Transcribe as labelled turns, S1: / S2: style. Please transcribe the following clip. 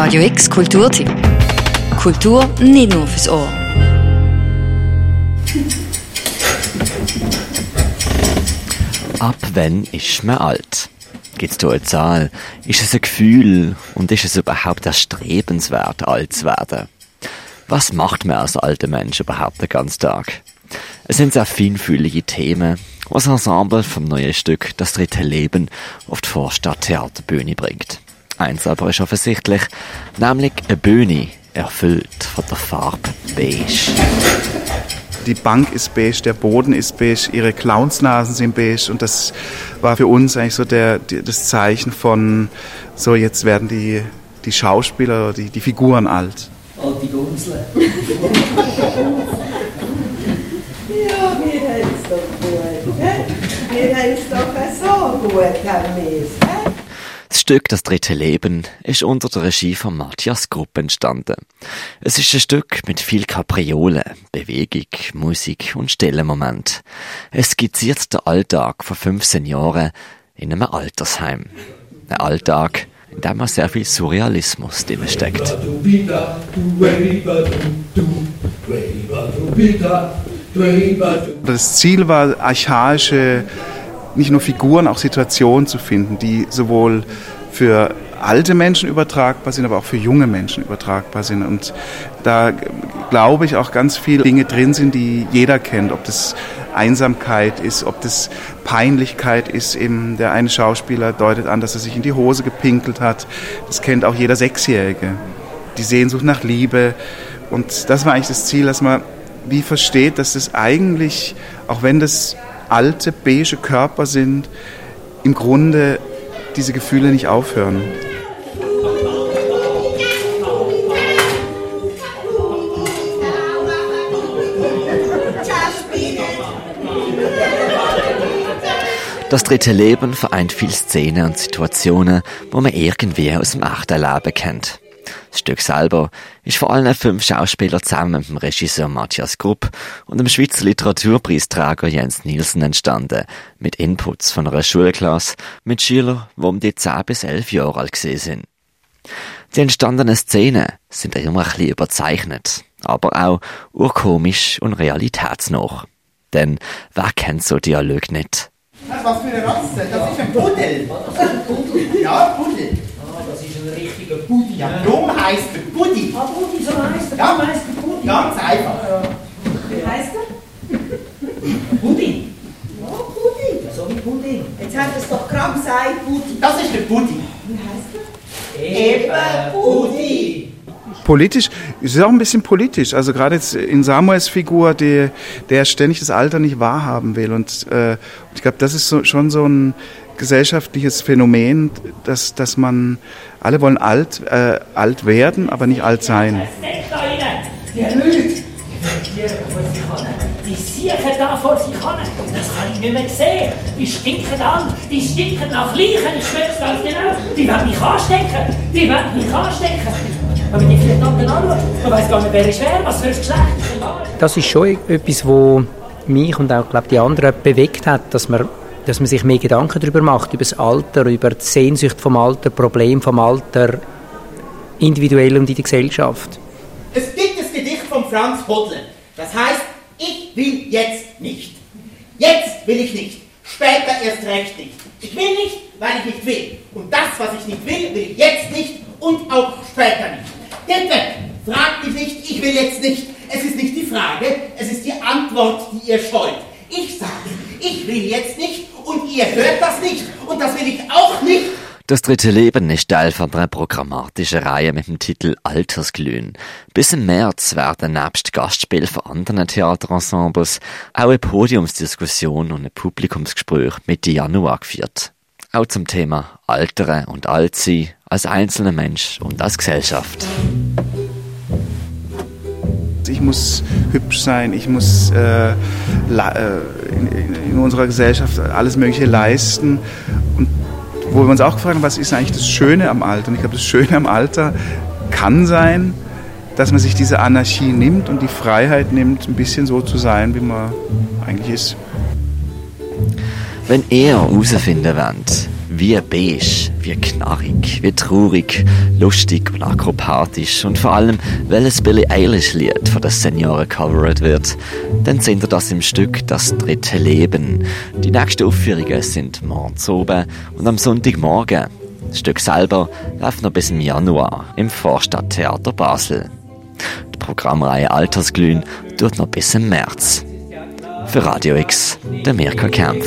S1: Radio X Kulturtipp. Kultur nicht nur fürs Ohr.
S2: Ab wann ist man alt? Gibt es da eine Zahl? Ist es ein Gefühl? Und ist es überhaupt erstrebenswert, alt zu werden? Was macht man als alter Mensch überhaupt den ganzen Tag? Es sind sehr feinfühlige Themen, was das Ensemble vom neuen Stück Das dritte Leben auf die Vorstadt Theaterbühne bringt. Eins aber ist offensichtlich, nämlich eine Bühne, erfüllt von der Farbe Beige.
S3: Die Bank ist beige, der Boden ist beige, ihre Clownsnasen sind beige und das war für uns eigentlich so der, das Zeichen von, so jetzt werden die, die Schauspieler, die, die Figuren alt.
S4: Alte Gumsle. ja, wir haben es doch gut. Wir haben es doch so gut, haben wir es.
S2: Das Stück Das dritte Leben ist unter der Regie von Matthias Grupp entstanden. Es ist ein Stück mit viel Kapriolen, Bewegung, Musik und stillen Moment. Es skizziert den Alltag von 15 Jahren in einem Altersheim. Ein Alltag, in dem man sehr viel Surrealismus drin steckt.
S3: Das Ziel war, archaische, nicht nur Figuren, auch Situationen zu finden, die sowohl für alte Menschen übertragbar sind, aber auch für junge Menschen übertragbar sind. Und da glaube ich auch ganz viele Dinge drin sind, die jeder kennt, ob das Einsamkeit ist, ob das Peinlichkeit ist. Eben der eine Schauspieler deutet an, dass er sich in die Hose gepinkelt hat. Das kennt auch jeder Sechsjährige. Die Sehnsucht nach Liebe. Und das war eigentlich das Ziel, dass man wie versteht, dass das eigentlich, auch wenn das alte, beige Körper sind, im Grunde diese Gefühle nicht aufhören.
S2: Das dritte Leben vereint viele Szenen und Situationen, wo man irgendwie aus dem echten Leben kennt. Das Stück selber ist vor allem fünf Schauspieler zusammen mit dem Regisseur Matthias Grupp und dem Schweizer Literaturpreisträger Jens Nielsen entstanden, mit Inputs von einer Schulklasse mit Schülern, die um die 10 bis 11 Jahre alt gesehen sind. Die entstandenen Szenen sind immer ein bisschen überzeichnet, aber auch urkomisch und realitätsnah. Denn wer kennt so Dialog nicht?
S5: Was für eine Rasse? Das ist ein Pudel. Ja, Pudel.
S4: Ah, das ist ein richtiger Puddi.
S5: Ja, Drum heißt der Puddi.
S4: Ah, Puddi, so heißt er.
S5: Ja.
S4: Drum heißt der Puddi.
S5: Ganz einfach.
S4: Wie heißt er? Puddi. Ja. Ja, so wie Pudding.
S6: Jetzt hat er es doch gerade gesagt, Pudi.
S5: Das ist der Puddi.
S6: Wie heißt er?
S4: Eben Puddi.
S3: Politisch, es ist auch ein bisschen politisch. Also gerade jetzt in Samuels Figur, die, der ständig das Alter nicht wahrhaben will. Und äh, ich glaube, das ist so, schon so ein gesellschaftliches Phänomen, dass, dass man, alle wollen alt, äh, alt werden, aber nicht alt sein.
S4: Rein. Die lügt. Die vor sich hin. Die siechen da vor sich hin. Das kann ich nicht mehr sehen. Die stinken an. Die stinken nach Leichen. Ich schmecke ganz genau. Die werden mich anstecken. Die werden mich anstecken. Wenn man die vielleicht anderen anschaut, man weiß gar nicht, wer ist wer, was für ein Geschlecht.
S7: Das ist schon etwas, wo mich und auch glaub, die anderen bewegt hat, dass man, dass man sich mehr Gedanken darüber macht, über das Alter, über die Sehnsucht vom Alter, Problem vom Alter, individuell und in der Gesellschaft.
S5: Es gibt das Gedicht von Franz Hodler. Das heißt, ich will jetzt nicht. Jetzt will ich nicht. Später erst recht nicht. Ich will nicht, weil ich nicht will. Und das, was ich nicht will, will ich jetzt nicht und auch später nicht. Weg! Fragt mich nicht, ich will jetzt nicht. Es ist nicht die Frage, es ist die Antwort, die ihr scheut. Ich sage, ich will jetzt nicht und ihr hört das nicht und das will ich auch nicht.
S2: Das dritte Leben ist Teil von einer programmatischen Reihe mit dem Titel Altersglühen. Bis im März werden nebst Gastspiel von anderen Theaterensembles auch eine Podiumsdiskussion und ein Publikumsgespräch Mitte Januar geführt. Auch zum Thema Altere und Altsein als einzelner Mensch und als Gesellschaft.
S3: Ich muss hübsch sein, ich muss äh, äh, in, in unserer Gesellschaft alles Mögliche leisten. Und wo wir uns auch gefragt haben, was ist eigentlich das Schöne am Alter? Und ich glaube, das Schöne am Alter kann sein, dass man sich diese Anarchie nimmt und die Freiheit nimmt, ein bisschen so zu sein, wie man eigentlich ist.
S2: Wenn ihr herausfinden wollt, wie wie wie knarrig, wie traurig, lustig und akrobatisch und vor allem, welches Billie Eilish Lied von den Senioren covered wird, dann seht ihr das im Stück Das dritte Leben. Die nächsten Aufführungen sind morgens oben und am Sonntagmorgen. Das Stück selber läuft noch bis im Januar im Vorstadttheater Basel. Die Programmreihe Altersglühen tut noch bis im März. Für Radio X, der Mirko Kempf.